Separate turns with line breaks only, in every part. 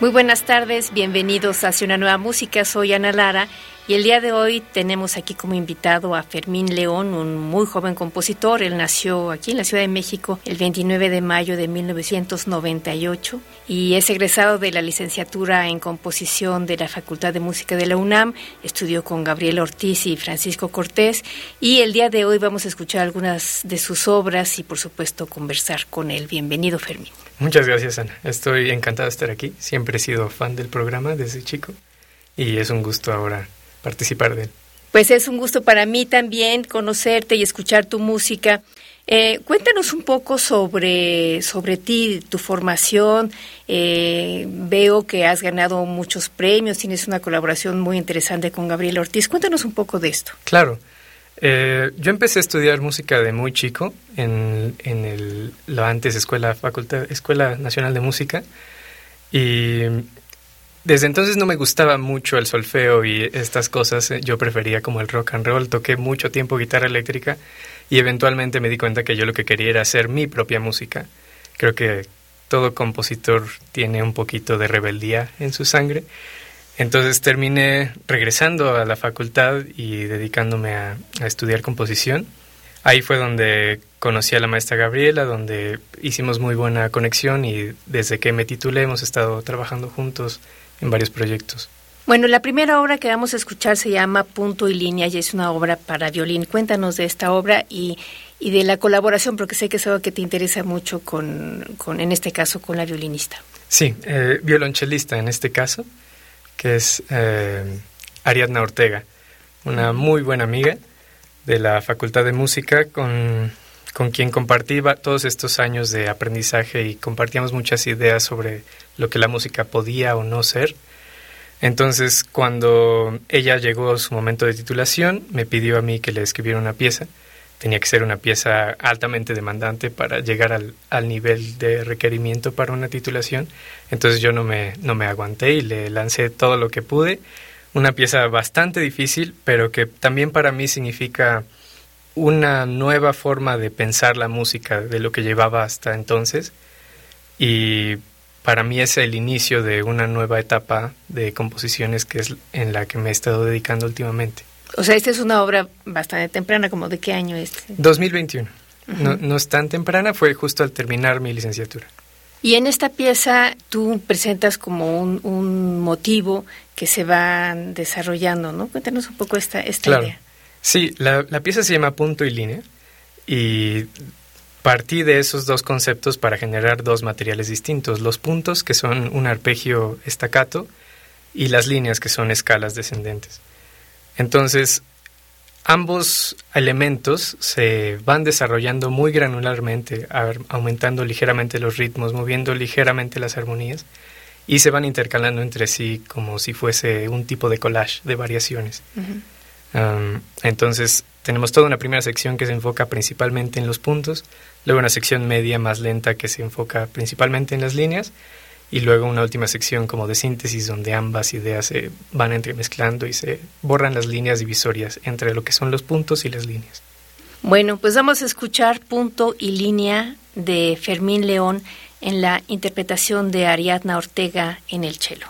Muy buenas tardes, bienvenidos a una nueva música. Soy Ana Lara y el día de hoy tenemos aquí como invitado a Fermín León, un muy joven compositor. Él nació aquí en la Ciudad de México el 29 de mayo de 1998 y es egresado de la licenciatura en composición de la Facultad de Música de la UNAM. Estudió con Gabriel Ortiz y Francisco Cortés y el día de hoy vamos a escuchar algunas de sus obras y por supuesto conversar con él. Bienvenido Fermín.
Muchas gracias, Ana. Estoy encantado de estar aquí. Siempre he sido fan del programa desde chico y es un gusto ahora participar de él.
Pues es un gusto para mí también conocerte y escuchar tu música. Eh, cuéntanos un poco sobre, sobre ti, tu formación. Eh, veo que has ganado muchos premios, tienes una colaboración muy interesante con Gabriel Ortiz. Cuéntanos un poco de esto.
Claro. Eh, yo empecé a estudiar música de muy chico en, en el, la antes escuela, facultad, Escuela Nacional de Música y desde entonces no me gustaba mucho el solfeo y estas cosas, yo prefería como el rock and roll, toqué mucho tiempo guitarra eléctrica y eventualmente me di cuenta que yo lo que quería era hacer mi propia música. Creo que todo compositor tiene un poquito de rebeldía en su sangre entonces terminé regresando a la facultad y dedicándome a, estudiar composición. Ahí fue donde conocí a la maestra Gabriela, donde hicimos muy buena conexión y desde que me titulé hemos estado trabajando juntos en varios proyectos.
Bueno, la primera obra que vamos a escuchar se llama Punto y Línea y es una obra para violín. Cuéntanos de esta obra y, y de la colaboración, porque sé que es algo que te interesa mucho con, con en este caso, con la violinista.
Sí, eh, violonchelista en este caso que es eh, Ariadna Ortega, una muy buena amiga de la Facultad de Música con, con quien compartí todos estos años de aprendizaje y compartíamos muchas ideas sobre lo que la música podía o no ser. Entonces, cuando ella llegó a su momento de titulación, me pidió a mí que le escribiera una pieza tenía que ser una pieza altamente demandante para llegar al, al, nivel de requerimiento para una titulación. Entonces yo no me, no me aguanté y le lancé todo lo que pude. Una pieza bastante difícil, pero que también para mí significa una nueva forma de pensar la música de lo que llevaba hasta entonces. Y para mí es el inicio de una nueva etapa de composiciones que es en la que me he estado dedicando últimamente.
O sea, esta es una obra bastante temprana, como de qué año es?
2021. no, no es tan temprana, fue justo al terminar mi licenciatura.
Y en esta pieza tú presentas como un, un motivo que se va desarrollando, ¿no? Cuéntanos un poco esta, esta idea.
Sí, la, la pieza se llama Punto y Línea y partí de esos dos conceptos para generar dos materiales distintos. Los puntos, que son un arpegio estacato, y las líneas, que son escalas descendentes. Entonces, ambos elementos se van desarrollando muy granularmente, aumentando ligeramente los ritmos, moviendo ligeramente las armonías y se van intercalando entre sí como si fuese un tipo de collage de variaciones. entonces, tenemos toda una primera sección que se enfoca principalmente en los puntos, luego una sección media más lenta que se enfoca principalmente en las líneas y luego una última sección como de síntesis donde ambas ideas se van entremezclando y se borran las líneas divisorias entre lo que son los puntos y las líneas.
Bueno, pues vamos a escuchar punto y línea de Fermín León en la interpretación de Ariadna Ortega en el cello.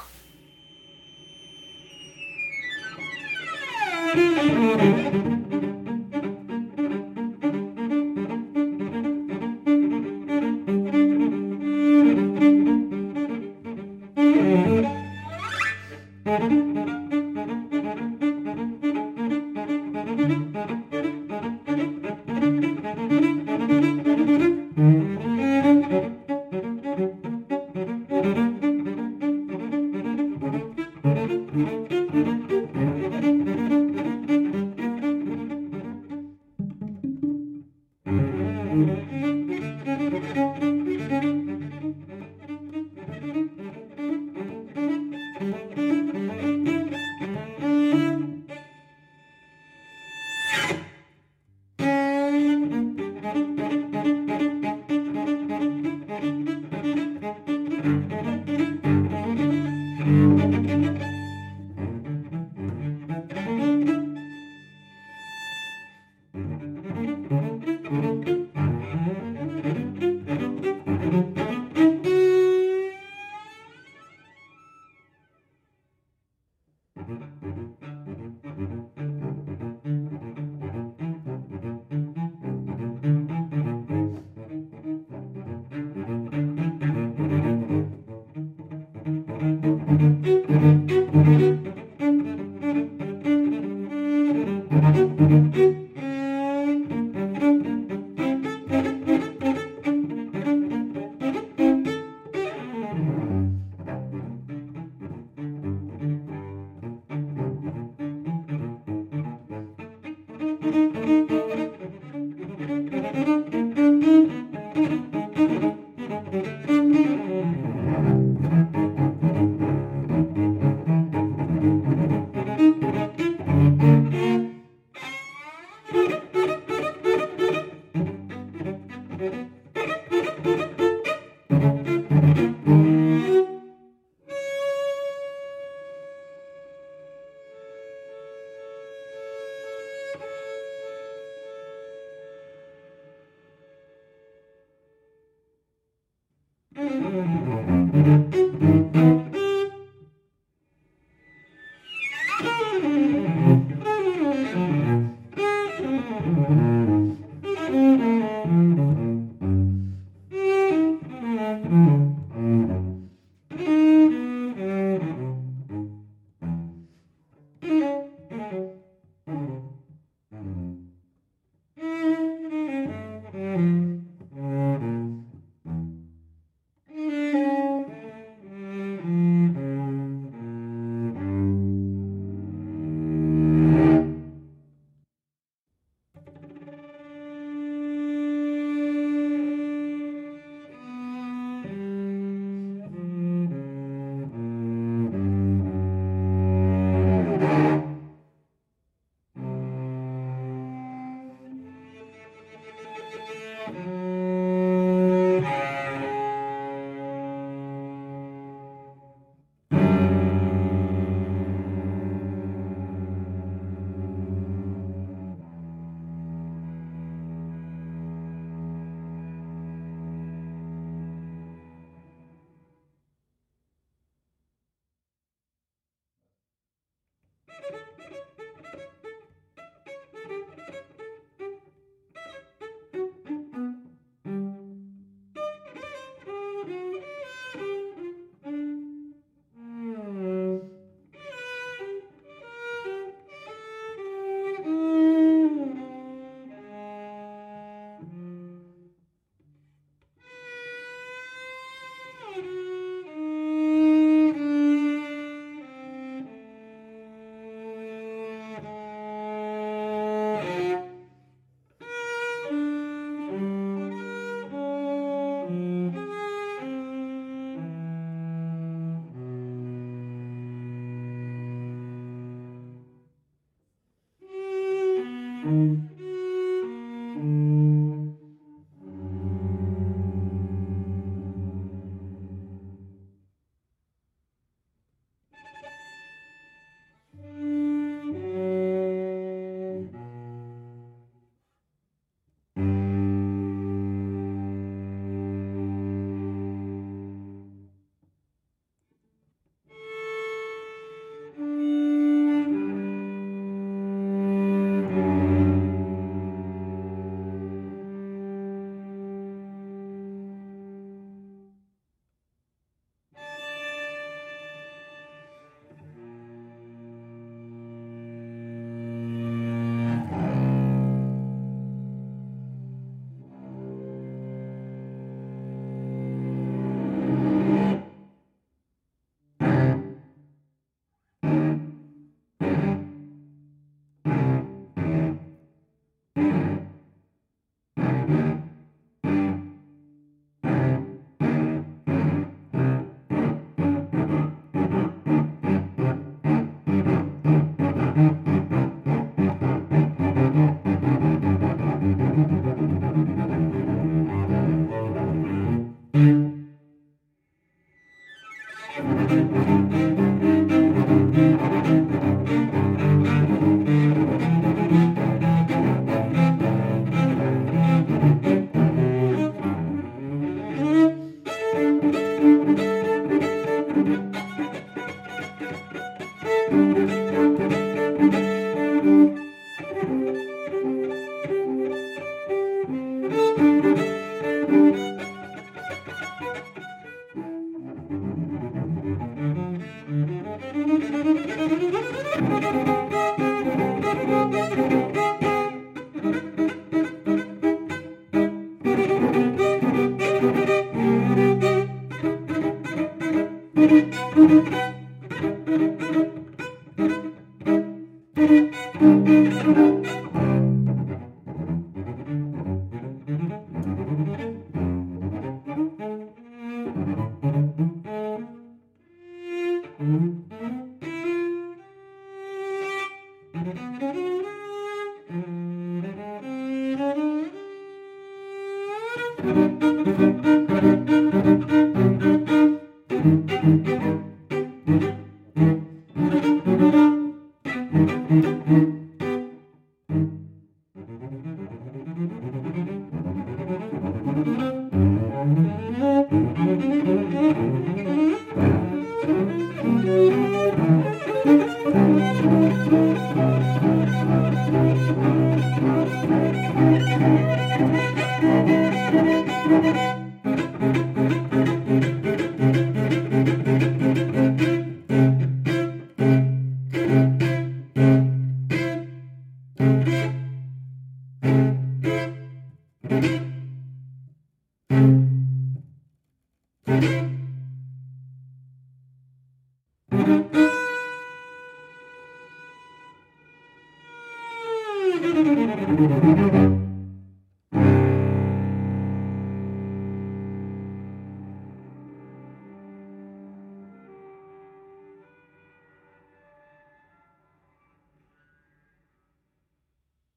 Müzik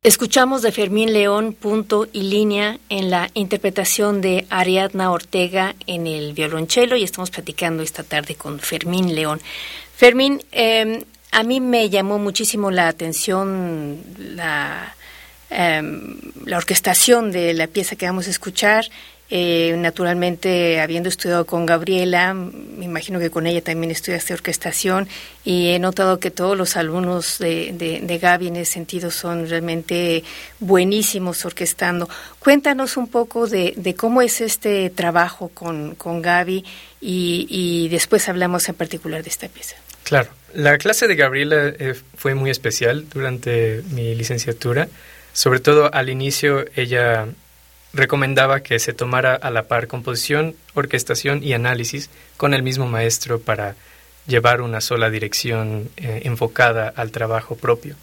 Escuchamos de Fermín León punto y línea en la interpretación de Ariadna Ortega en el violonchelo y estamos platicando esta tarde con Fermín León. Fermín, em, a mí me llamó muchísimo la atención la, em, la orquestación de la pieza que vamos a escuchar. Eh, naturalmente, habiendo estudiado con Gabriela, me imagino que con ella también estudiaste orquestación y he notado que todos los alumnos de, de, Gaby en ese sentido son realmente buenísimos orquestando. Cuéntanos un poco de, cómo es este trabajo con, con Gaby y, y, después hablamos en particular de esta pieza.
Claro, la clase de Gabriela eh, fue muy especial durante mi licenciatura. Sobre todo al inicio ella recomendaba que se tomara a la par composición, orquestación y análisis con el mismo maestro para llevar una sola dirección eh, enfocada al trabajo propio.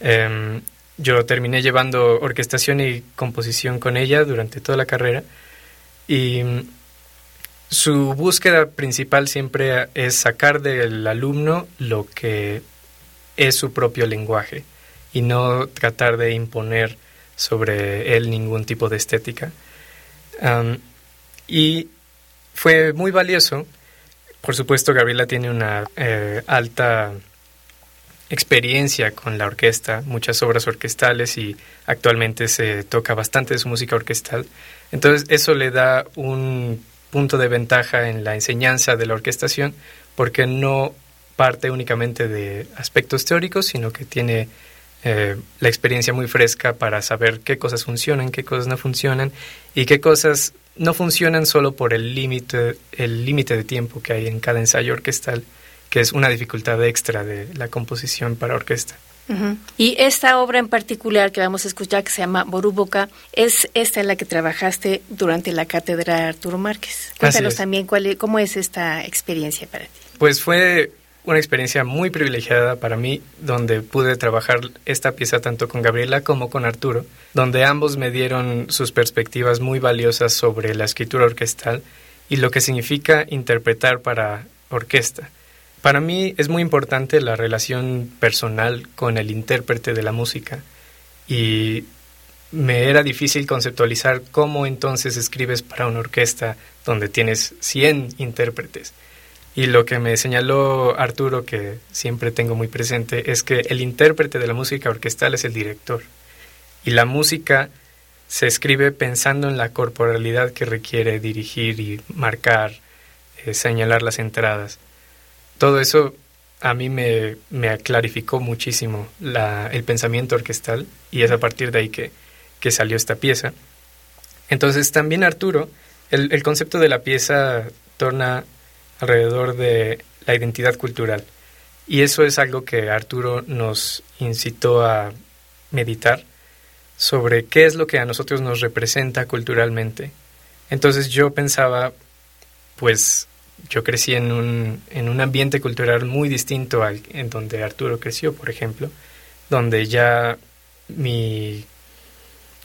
Em, yo terminé llevando orquestación y composición con ella durante toda la carrera y mm, su búsqueda principal siempre es sacar del alumno lo que es su propio lenguaje y no tratar de imponer sobre él ningún tipo de estética. y fue muy valioso. Por supuesto, Gabriela tiene una eh, alta experiencia con la orquesta, muchas obras orquestales y actualmente se toca bastante de su música orquestal. Entonces eso le da un punto de ventaja en la enseñanza de la orquestación porque no parte únicamente de aspectos teóricos, sino que tiene eh, la experiencia muy fresca para saber qué cosas funcionan, qué cosas no funcionan y qué cosas no funcionan solo por el límite el límite de tiempo que hay en cada ensayo orquestal, que es una dificultad extra de la composición para orquesta.
Y esta obra en particular que vamos a escuchar, que se llama Boruboca, es esta en la que trabajaste durante la cátedra Arturo Márquez. Cuéntanos también cuál, cómo es esta experiencia para ti.
Pues fue una experiencia muy privilegiada para mí, donde pude trabajar esta pieza tanto con Gabriela como con Arturo, donde ambos me dieron sus perspectivas muy valiosas sobre la escritura orquestal y lo que significa interpretar para orquesta. Para mí es muy importante la relación personal con el intérprete de la música y me era difícil conceptualizar cómo entonces escribes para una orquesta donde tienes 100 intérpretes y lo que me señaló Arturo, que siempre tengo muy presente, es que el intérprete de la música orquestal es el director. Y la música se escribe pensando en la corporalidad que requiere dirigir y marcar, eh, señalar las entradas. Todo eso a mí me, me clarificó muchísimo el pensamiento orquestal y es a partir de ahí que, que salió esta pieza. Entonces también Arturo, el, el concepto de la pieza torna alrededor de la identidad cultural. Y eso es algo que Arturo nos incitó a meditar sobre qué es lo que a nosotros nos representa culturalmente. Entonces yo pensaba, pues yo crecí en un, en un ambiente cultural muy distinto al en donde Arturo creció, por ejemplo, donde ya mi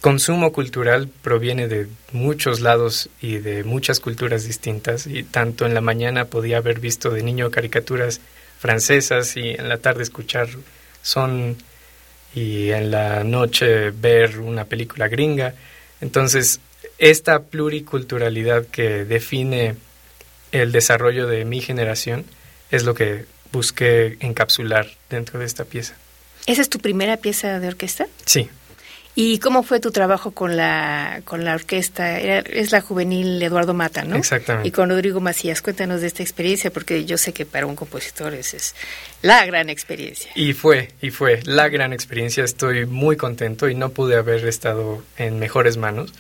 consumo cultural proviene de muchos lados y de muchas culturas distintas y tanto en la mañana podía haber visto de niño caricaturas francesas y en la tarde escuchar son y en la noche ver una película gringa. Entonces, esta pluriculturalidad que define el desarrollo de mi generación es lo que busqué encapsular dentro de esta pieza.
¿Esa es tu primera pieza de orquesta?
Sí.
¿Y cómo fue tu trabajo con la, con la orquesta? es la juvenil Eduardo Mata, ¿no?
Exactamente.
Y con Rodrigo Macías. Cuéntanos de esta experiencia, porque yo sé que para un compositor es, es la gran experiencia.
Y fue, y fue la gran experiencia. Estoy muy contento y no pude haber estado en mejores manos.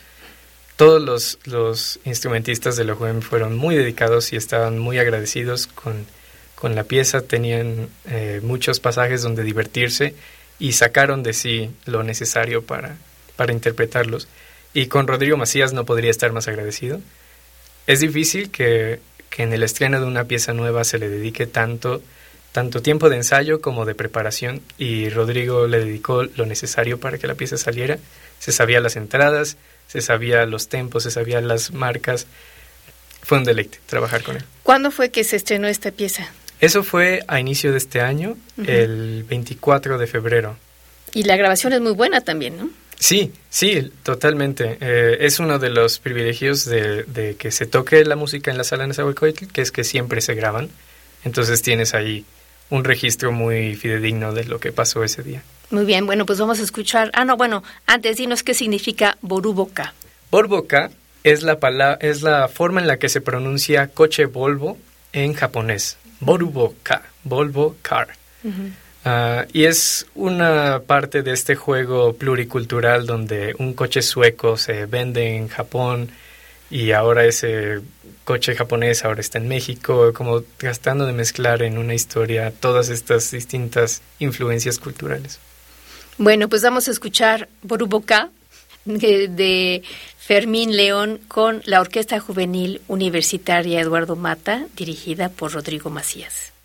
Todos los, los instrumentistas de la JUEM fueron muy dedicados y estaban muy agradecidos con, con la pieza. Tenían eh, muchos pasajes donde divertirse y sacaron de sí lo necesario para, para interpretarlos. Y con Rodrigo Macías no podría estar más agradecido. Es difícil que, que en el estreno de una pieza nueva se le dedique tanto, tanto tiempo de ensayo como de preparación y Rodrigo le dedicó lo necesario para que la pieza saliera. Se sabía las entradas, se sabía los tempos, se sabía las marcas. Fue un deleite trabajar con él.
¿Cuándo fue que se estrenó esta pieza?
Eso fue a inicio de este año, uh -huh. el 24 de febrero.
Y la grabación es muy buena también, ¿no?
Sí, sí, totalmente. Eh, es uno de los privilegios de, de, que se toque la música en la sala Nezahualcóyotl, que es que siempre se graban. Entonces tienes ahí un registro muy fidedigno de lo que pasó ese día.
Muy bien, bueno, pues vamos a escuchar. Ah, no, bueno, antes dinos qué significa Boruboka.
Boruboka es la, palabra, es la forma en la que se pronuncia coche Volvo en japonés. Volvo Car. Uh -huh. uh, y es una parte de este juego pluricultural donde un coche sueco se vende en Japón y ahora ese coche japonés ahora está en México, como tratando de mezclar en una historia todas estas distintas influencias culturales.
Bueno, pues vamos a escuchar Boruboka de, Fermín León con la Orquesta Juvenil Universitaria Eduardo Mata, dirigida por Rodrigo Macías.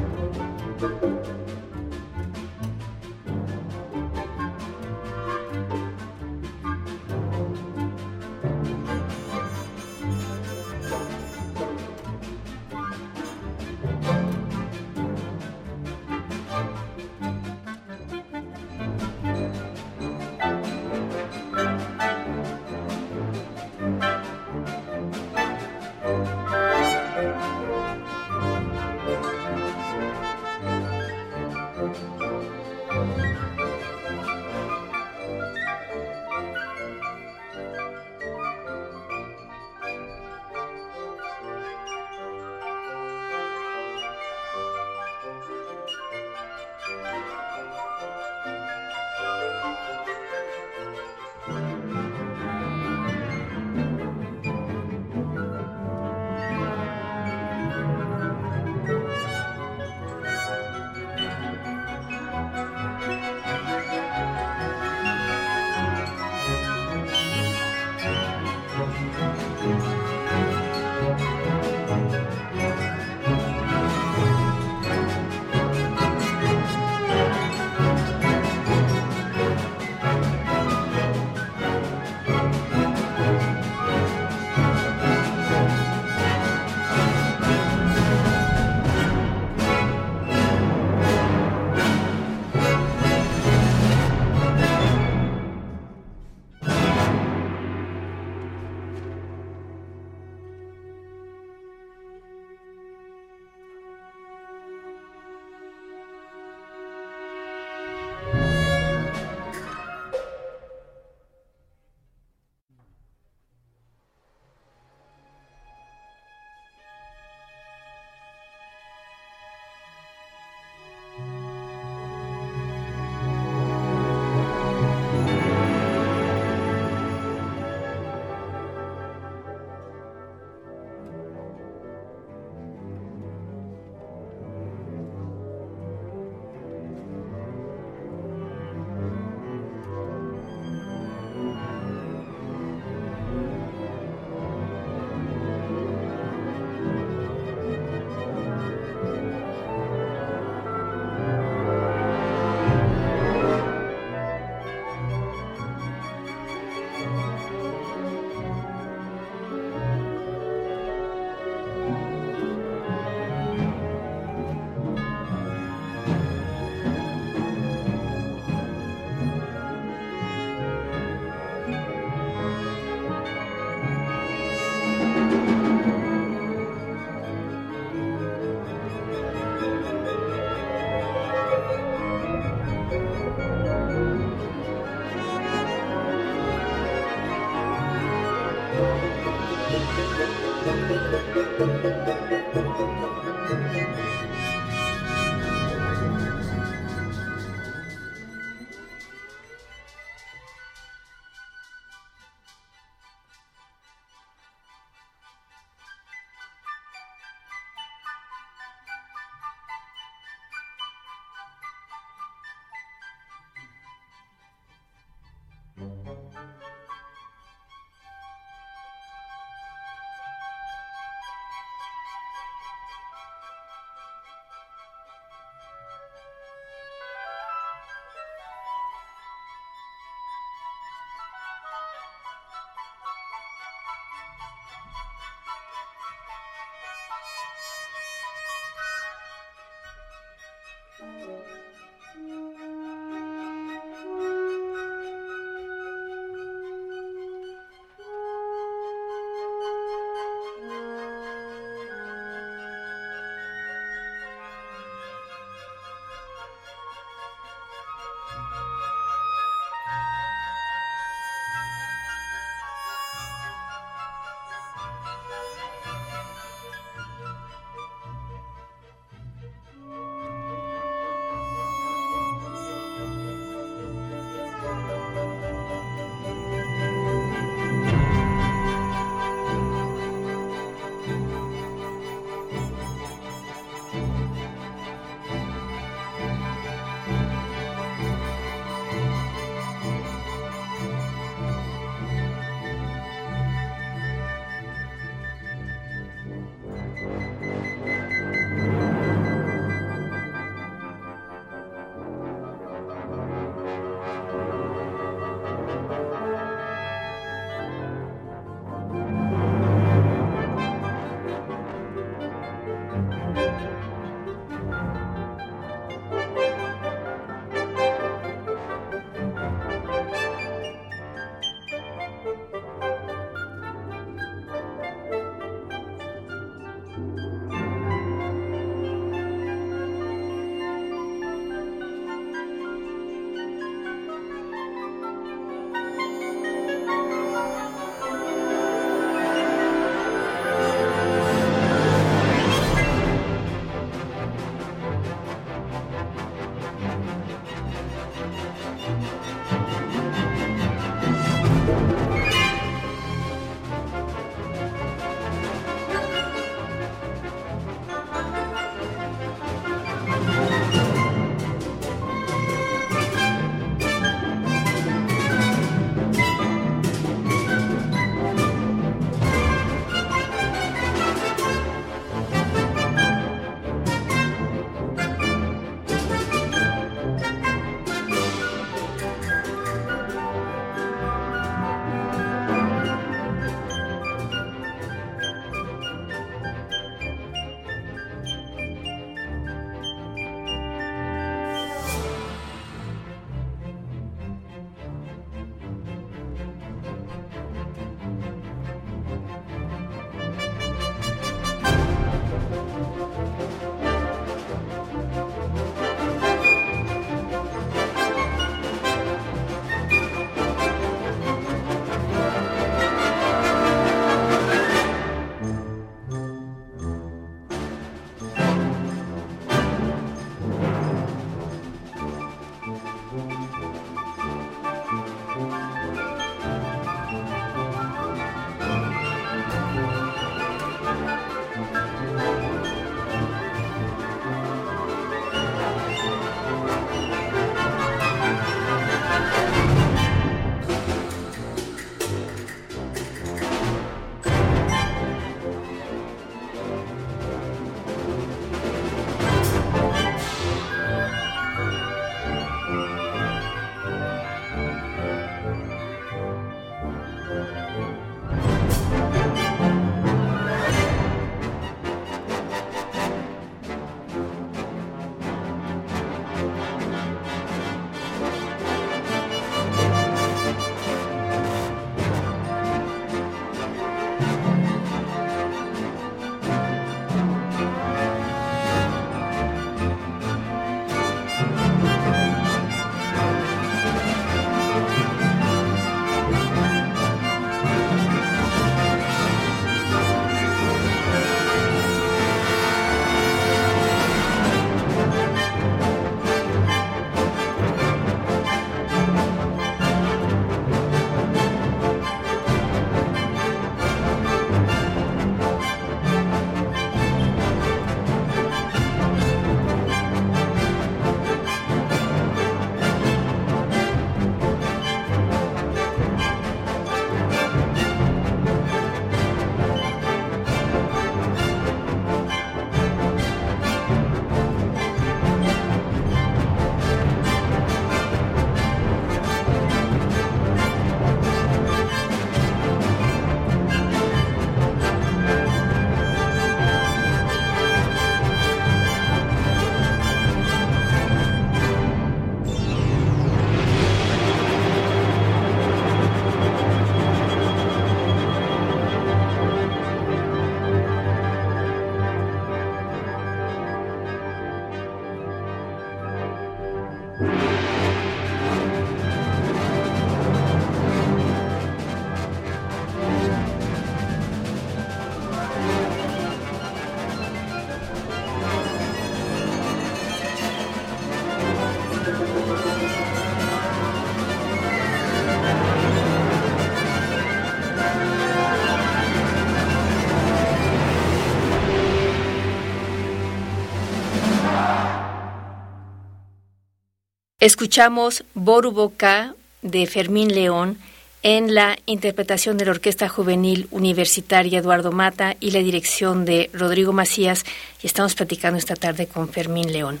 Escuchamos Boruboka de Fermín León en la interpretación de la Orquesta Juvenil Universitaria Eduardo Mata y la dirección de Rodrigo Macías y estamos platicando esta tarde con Fermín León.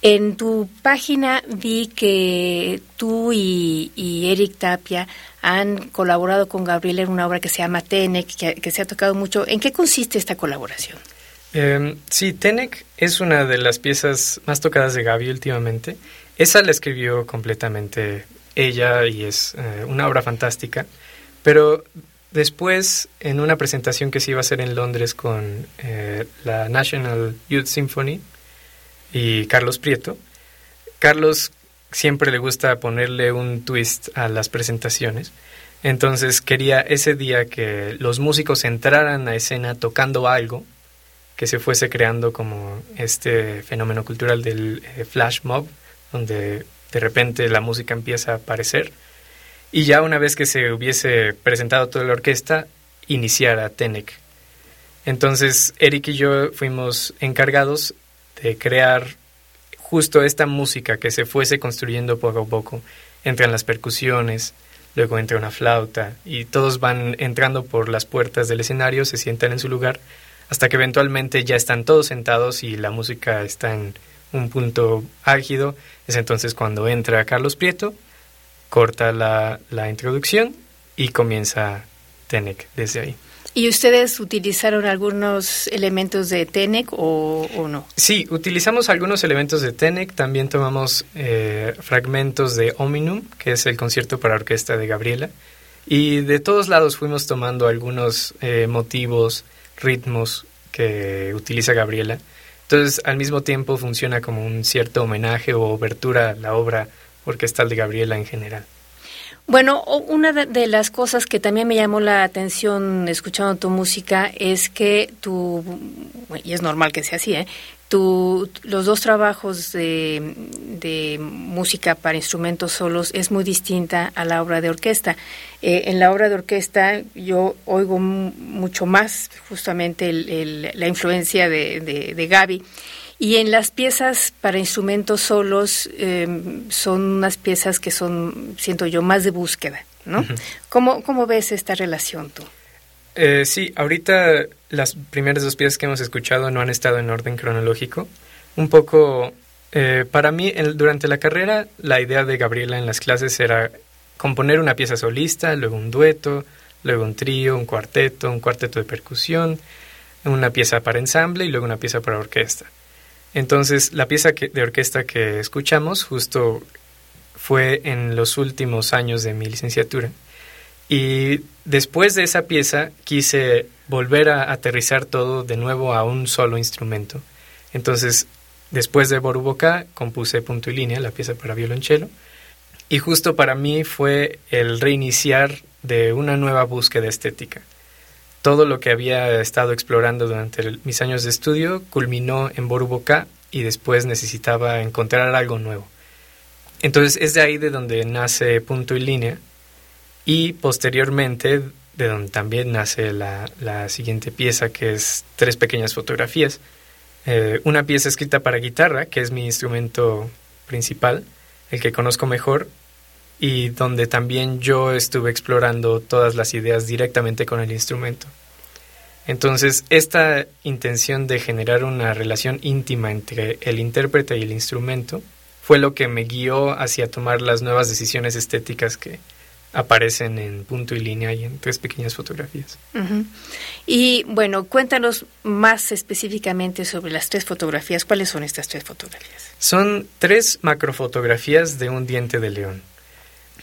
En tu página vi que tú y, Eric Tapia han colaborado con Gabriela en una obra que se llama Tenec, que, se ha tocado mucho. ¿En qué consiste esta colaboración?
Em, sí, Tenec es una de las piezas más tocadas de Gaby últimamente. Esa la escribió completamente ella y es eh, una obra fantástica. Pero después, en una presentación que se iba a hacer en Londres con eh, la National Youth Symphony, y Carlos Prieto. Carlos siempre le gusta ponerle un twist a las presentaciones. Entonces quería ese día que los músicos entraran a escena tocando algo, que se fuese creando como este fenómeno cultural del eh, flash mob, donde de repente la música empieza a aparecer. Y ya una vez que se hubiese presentado toda la orquesta, iniciara Tenec. Entonces Eric y yo fuimos encargados de crear justo esta música que se fuese construyendo poco a poco. Entran las percusiones, luego entra una flauta y todos van entrando por las puertas del escenario, se sientan en su lugar, hasta que eventualmente ya están todos sentados y la música está en un punto álgido. Es entonces cuando entra Carlos Prieto, corta la, la introducción y comienza Tenec desde ahí.
¿Y ustedes utilizaron algunos elementos de TENEC o, no?
Sí, utilizamos algunos elementos de TENEC, también tomamos eh, fragmentos de Ominum, que es el concierto para orquesta de Gabriela, y de todos lados fuimos tomando algunos eh, motivos, ritmos que utiliza Gabriela. Entonces, al mismo tiempo funciona como un cierto homenaje o obertura a la obra orquestal de Gabriela en general.
Bueno, una de las cosas que también me llamó la atención escuchando tu música es que tú, y es normal que sea así, ¿eh? Tu, los dos trabajos de, de, música para instrumentos solos es muy distinta a la obra de orquesta. Eh, en la obra de orquesta yo oigo mucho más justamente la influencia de, de, de Gaby y en las piezas para instrumentos solos em, son unas piezas que son, siento yo, más de búsqueda, ¿no? ¿Cómo, ves esta relación tú?
Eh, sí, ahorita las primeras dos piezas que hemos escuchado no han estado en orden cronológico. Un poco, eh, para mí, durante la carrera, la idea de Gabriela en las clases era componer una pieza solista, luego un dueto, luego un trío, un cuarteto, un cuarteto de percusión, una pieza para ensamble y luego una pieza para orquesta. Entonces, la pieza de orquesta que escuchamos justo fue en los últimos años de mi licenciatura. Y después de esa pieza quise volver a aterrizar todo de nuevo a un solo instrumento. Entonces, después de Boruboka, compuse Punto y Línea, la pieza para violonchelo. Y justo para mí fue el reiniciar de una nueva búsqueda estética todo lo que había estado explorando durante mis años de estudio culminó en Boruboka y después necesitaba encontrar algo nuevo. Entonces es de ahí de donde nace Punto y Línea y posteriormente de donde también nace la, siguiente pieza que es Tres pequeñas fotografías. Eh, una pieza escrita para guitarra, que es mi instrumento principal, el que conozco mejor, y donde también yo estuve explorando todas las ideas directamente con el instrumento. Entonces, esta intención de generar una relación íntima entre el intérprete y el instrumento fue lo que me guió hacia tomar las nuevas decisiones estéticas que aparecen en punto y línea y en tres pequeñas fotografías.
Y bueno, cuéntanos más específicamente sobre las tres fotografías. ¿Cuáles son estas tres fotografías?
Son tres macrofotografías de un diente de león.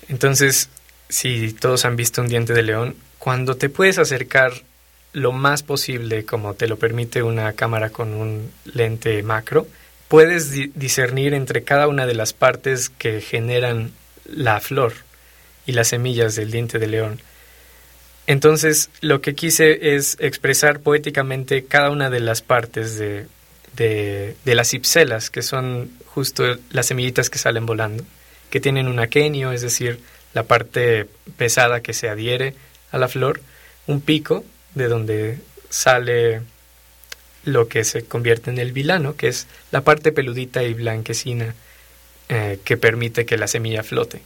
Entonces, si todos han visto un diente de león, cuando te puedes acercar lo más posible, como te lo permite una cámara con un lente macro, puedes discernir entre cada una de las partes que generan la flor y las semillas del diente de león. Entonces, lo que quise es expresar poéticamente cada una de las partes de, de, de las ipselas, que son justo las semillitas que salen volando que tienen un aquenio, es decir, la parte pesada que se adhiere a la flor, un pico de donde sale lo que se convierte en el vilano, que es la parte peludita y blanquecina eh, que permite que la semilla flote.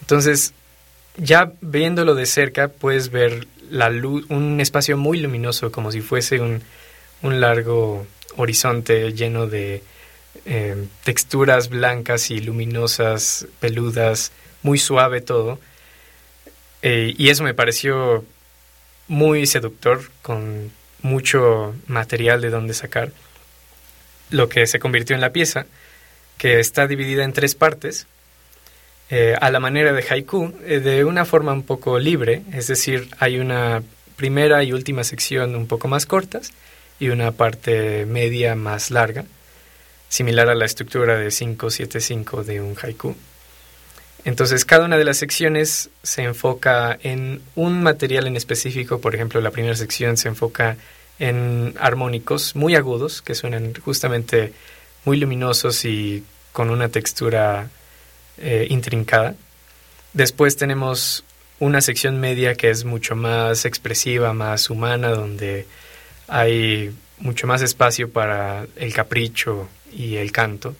Entonces, ya viéndolo de cerca, puedes ver la luz, un espacio muy luminoso, como si fuese un, un largo horizonte lleno de eh, texturas blancas y luminosas, peludas, muy suave todo. Eh, y eso me pareció muy seductor, con mucho material de donde sacar. Lo que se convirtió en la pieza, que está dividida en tres partes, eh, a la manera de haiku, de una forma un poco libre, es decir, hay una primera y última sección un poco más cortas y una parte media más larga, similar a la estructura de 5-7-5 de un haiku. Entonces, cada una de las secciones se enfoca en un material en específico. Por ejemplo, la primera sección se enfoca en armónicos muy agudos, que suenan justamente muy luminosos y con una textura eh, intrincada. Después tenemos una sección media que es mucho más expresiva, más humana, donde hay mucho más espacio para el capricho y el canto.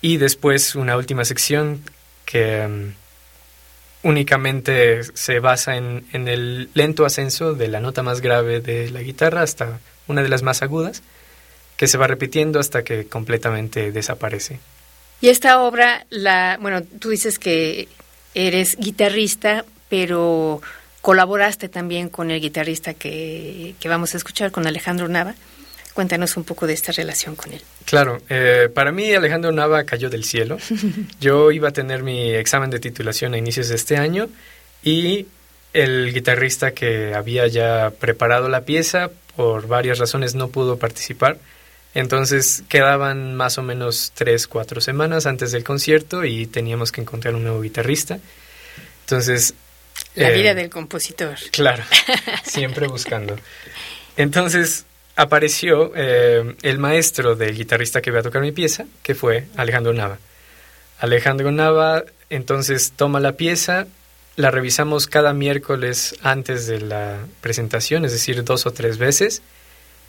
Y después una última sección que mm, únicamente se basa en, en, el lento ascenso de la nota más grave de la guitarra hasta una de las más agudas, que se va repitiendo hasta que completamente desaparece.
Y esta obra, la, bueno, tú dices que eres guitarrista, pero colaboraste también con el guitarrista que, que vamos a escuchar, con Alejandro Nava. Cuéntanos un poco de esta relación con él.
Claro, eh, para mí Alejandro Nava cayó del cielo. Yo iba a tener mi examen de titulación a inicios de este año y el guitarrista que había ya preparado la pieza por varias razones no pudo participar. Entonces quedaban más o menos tres, cuatro semanas antes del concierto y teníamos que encontrar un nuevo guitarrista. Entonces...
La vida eh, del compositor.
Claro, siempre buscando. Entonces apareció eh, el maestro del guitarrista que iba a tocar mi pieza, que fue Alejandro Nava. Alejandro Nava entonces toma la pieza, la revisamos cada miércoles antes de la presentación, es decir, dos o tres veces,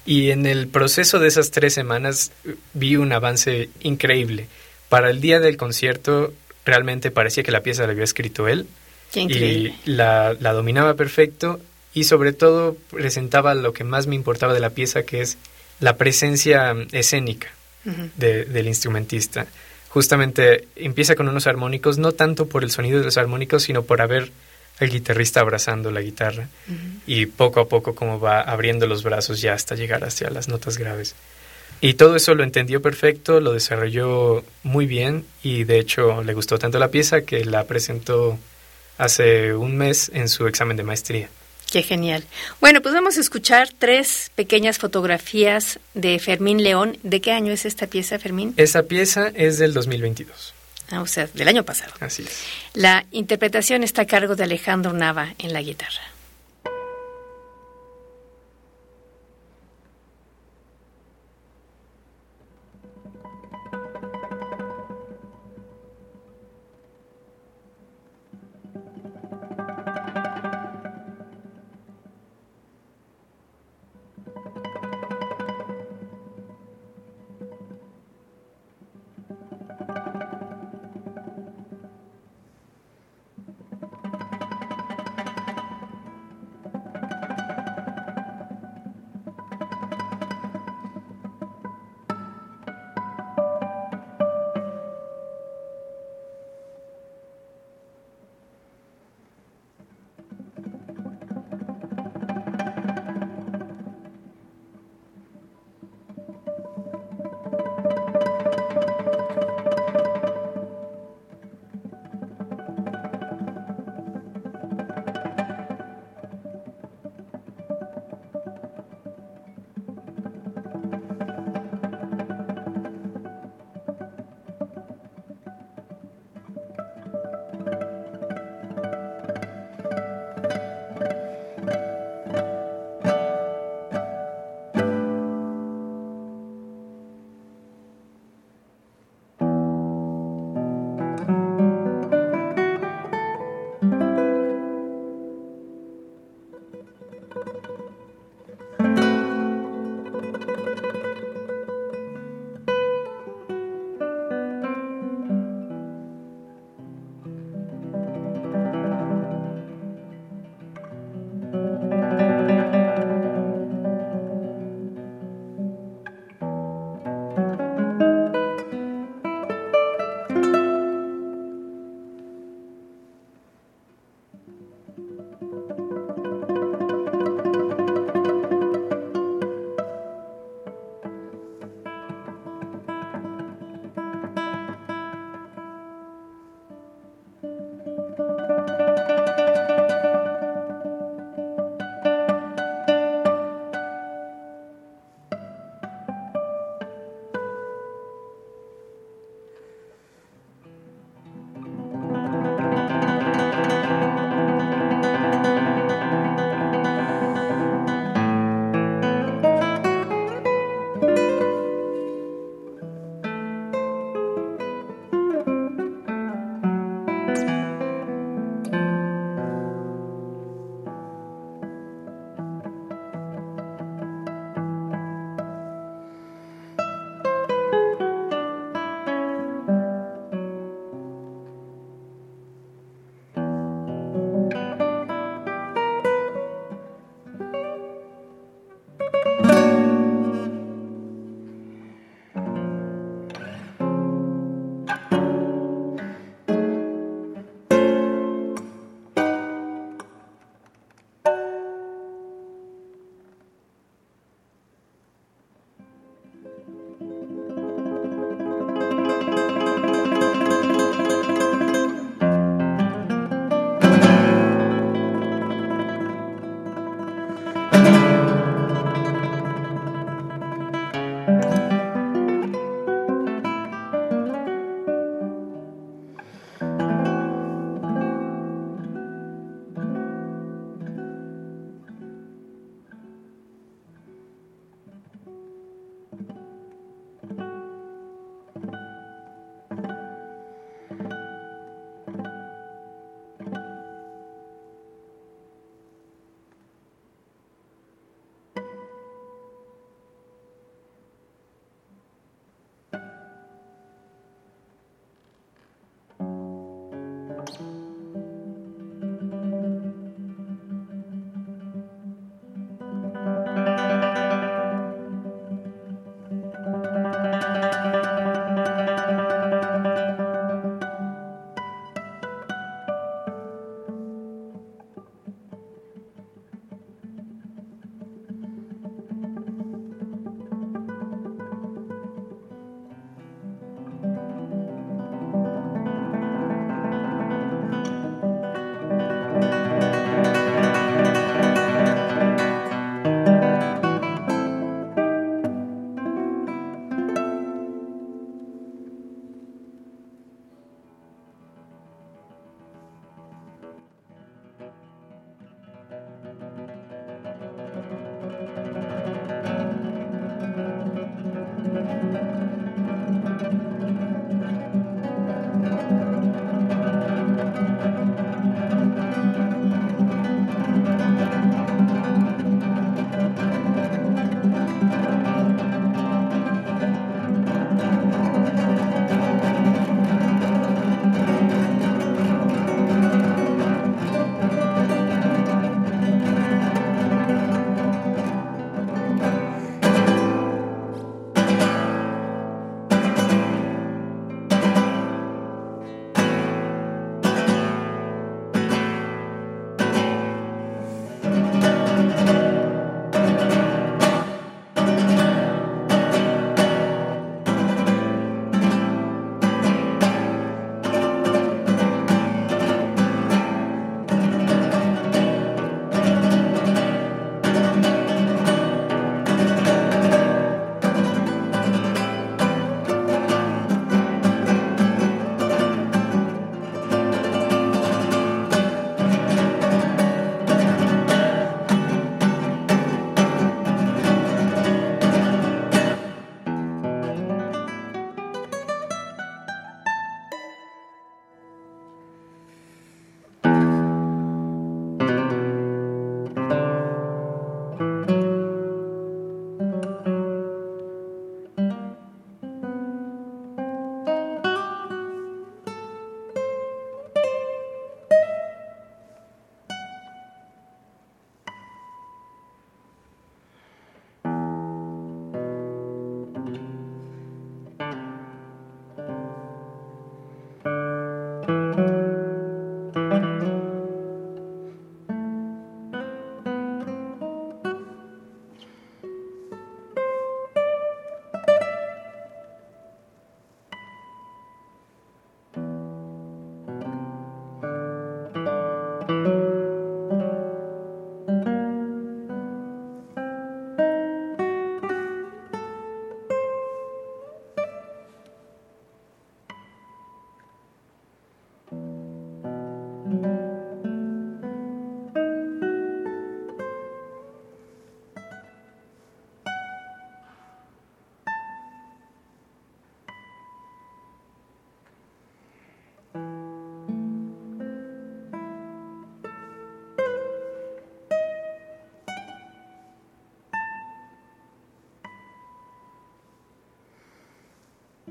y en el proceso de esas tres semanas vi un avance increíble. Para el día del concierto realmente parecía que la pieza la había escrito él. y la, la dominaba perfecto y sobre todo presentaba lo que más me importaba de la pieza, que es la presencia escénica del instrumentista. Justamente empieza con unos armónicos, no tanto por el sonido de los armónicos, sino por haber al guitarrista abrazando la guitarra y poco a poco como va abriendo los brazos ya hasta llegar hacia las notas graves. Y todo eso lo entendió perfecto, lo desarrolló muy bien y de hecho le gustó tanto la pieza que la presentó hace un mes en su examen de maestría.
Qué genial. Bueno, pues vamos a escuchar tres pequeñas fotografías de Fermín León. ¿De qué año es esta pieza, Fermín?
Esa pieza es del 2022.
Ah, o sea, del año pasado.
Así es.
La interpretación está a cargo de Alejandro Nava en la guitarra.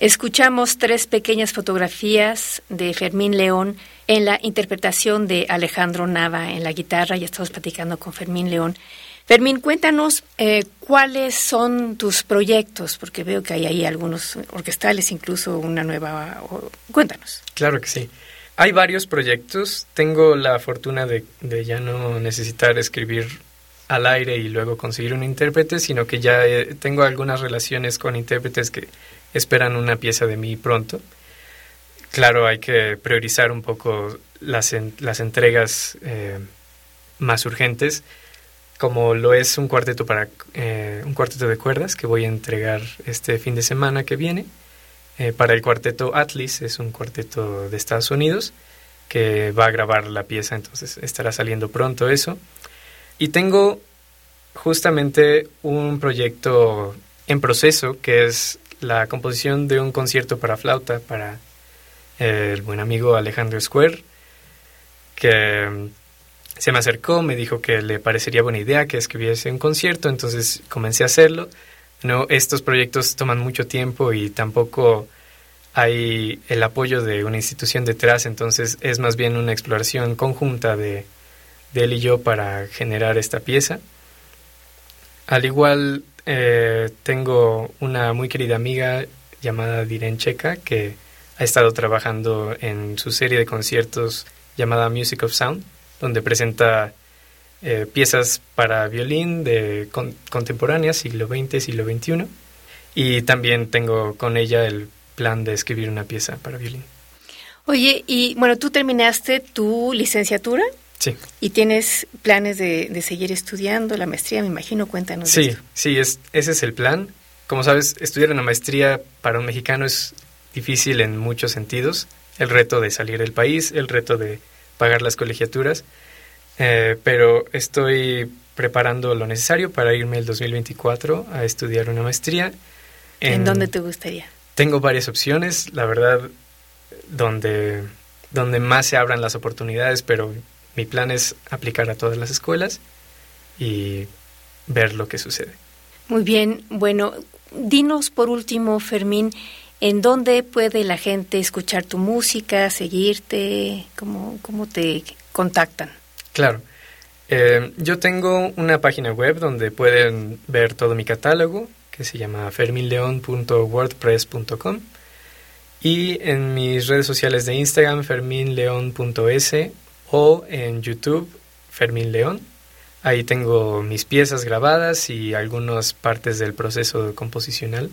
Escuchamos tres pequeñas fotografías de Fermín León en la interpretación de Alejandro Nava en la guitarra. Ya estamos platicando con Fermín León. Fermín, cuéntanos eh, cuáles son tus proyectos, porque veo que hay ahí algunos orquestales, incluso una nueva. cuéntanos.
Claro que sí. Hay varios proyectos. Tengo la fortuna de, de, ya no necesitar escribir al aire y luego conseguir un intérprete, sino que ya eh, tengo algunas relaciones con intérpretes que esperan una pieza de mí pronto. Claro, hay que priorizar un poco las, las entregas eh, más urgentes, como lo es un cuarteto para eh, un cuarteto de cuerdas que voy a entregar este fin de semana que viene. Eh, para el cuarteto Atlas, es un cuarteto de Estados Unidos que va a grabar la pieza, entonces estará saliendo pronto eso. Y tengo justamente un proyecto en proceso que es la composición de un concierto para flauta para el buen amigo Alejandro Square, que mm, se me acercó, me dijo que le parecería buena idea que escribiese un concierto, entonces comencé a hacerlo. No, estos proyectos toman mucho tiempo y tampoco hay el apoyo de una institución detrás, entonces es más bien una exploración conjunta de, de él y yo para generar esta pieza. Al igual eh, tengo una muy querida amiga llamada Diren Checa que ha estado trabajando en su serie de conciertos llamada Music of Sound, donde presenta eh, piezas para violín de contemporáneas, siglo XX, siglo XXI. Y también tengo con ella el plan de escribir una pieza para violín.
Oye, y bueno, tú terminaste tu licenciatura
Sí.
¿Y tienes planes de, seguir estudiando la maestría? Me imagino, cuéntanos.
Sí, sí, es, ese es el plan. Como sabes, estudiar una maestría para un mexicano es difícil en muchos sentidos. El reto de salir del país, el reto de pagar las colegiaturas. Eh, pero estoy preparando lo necesario para irme el 2024 a estudiar una maestría.
¿En, dónde te gustaría?
Tengo varias opciones, la verdad, donde, donde más se abran las oportunidades, pero mi plan es aplicar a todas las escuelas y ver lo que sucede.
Muy bien, bueno, dinos por último, Fermín, ¿en dónde puede la gente escuchar tu música, seguirte? ¿Cómo, cómo te contactan?
Claro. Eh, yo tengo una página web donde pueden ver todo mi catálogo, que se llama ferminleon.wordpress.com. Y en mis redes sociales de Instagram, ferminleon.s o en YouTube Fermín León. Ahí tengo mis piezas grabadas y algunas partes del proceso composicional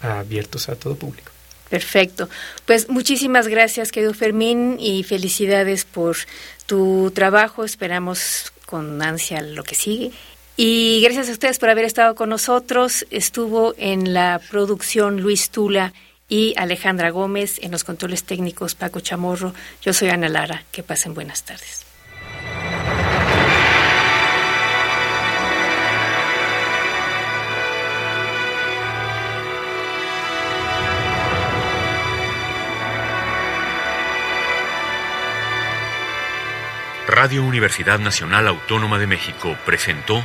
abiertos a todo público.
Perfecto. Pues muchísimas gracias, querido Fermín, y felicidades por tu trabajo. Esperamos con ansia lo que sigue. Y gracias a ustedes por haber estado con nosotros. Estuvo en la producción Luis Tula y Alejandra Gómez en los controles técnicos Paco Chamorro. Yo soy Ana Lara. Que pasen buenas tardes.
Radio Universidad Nacional Autónoma de México presentó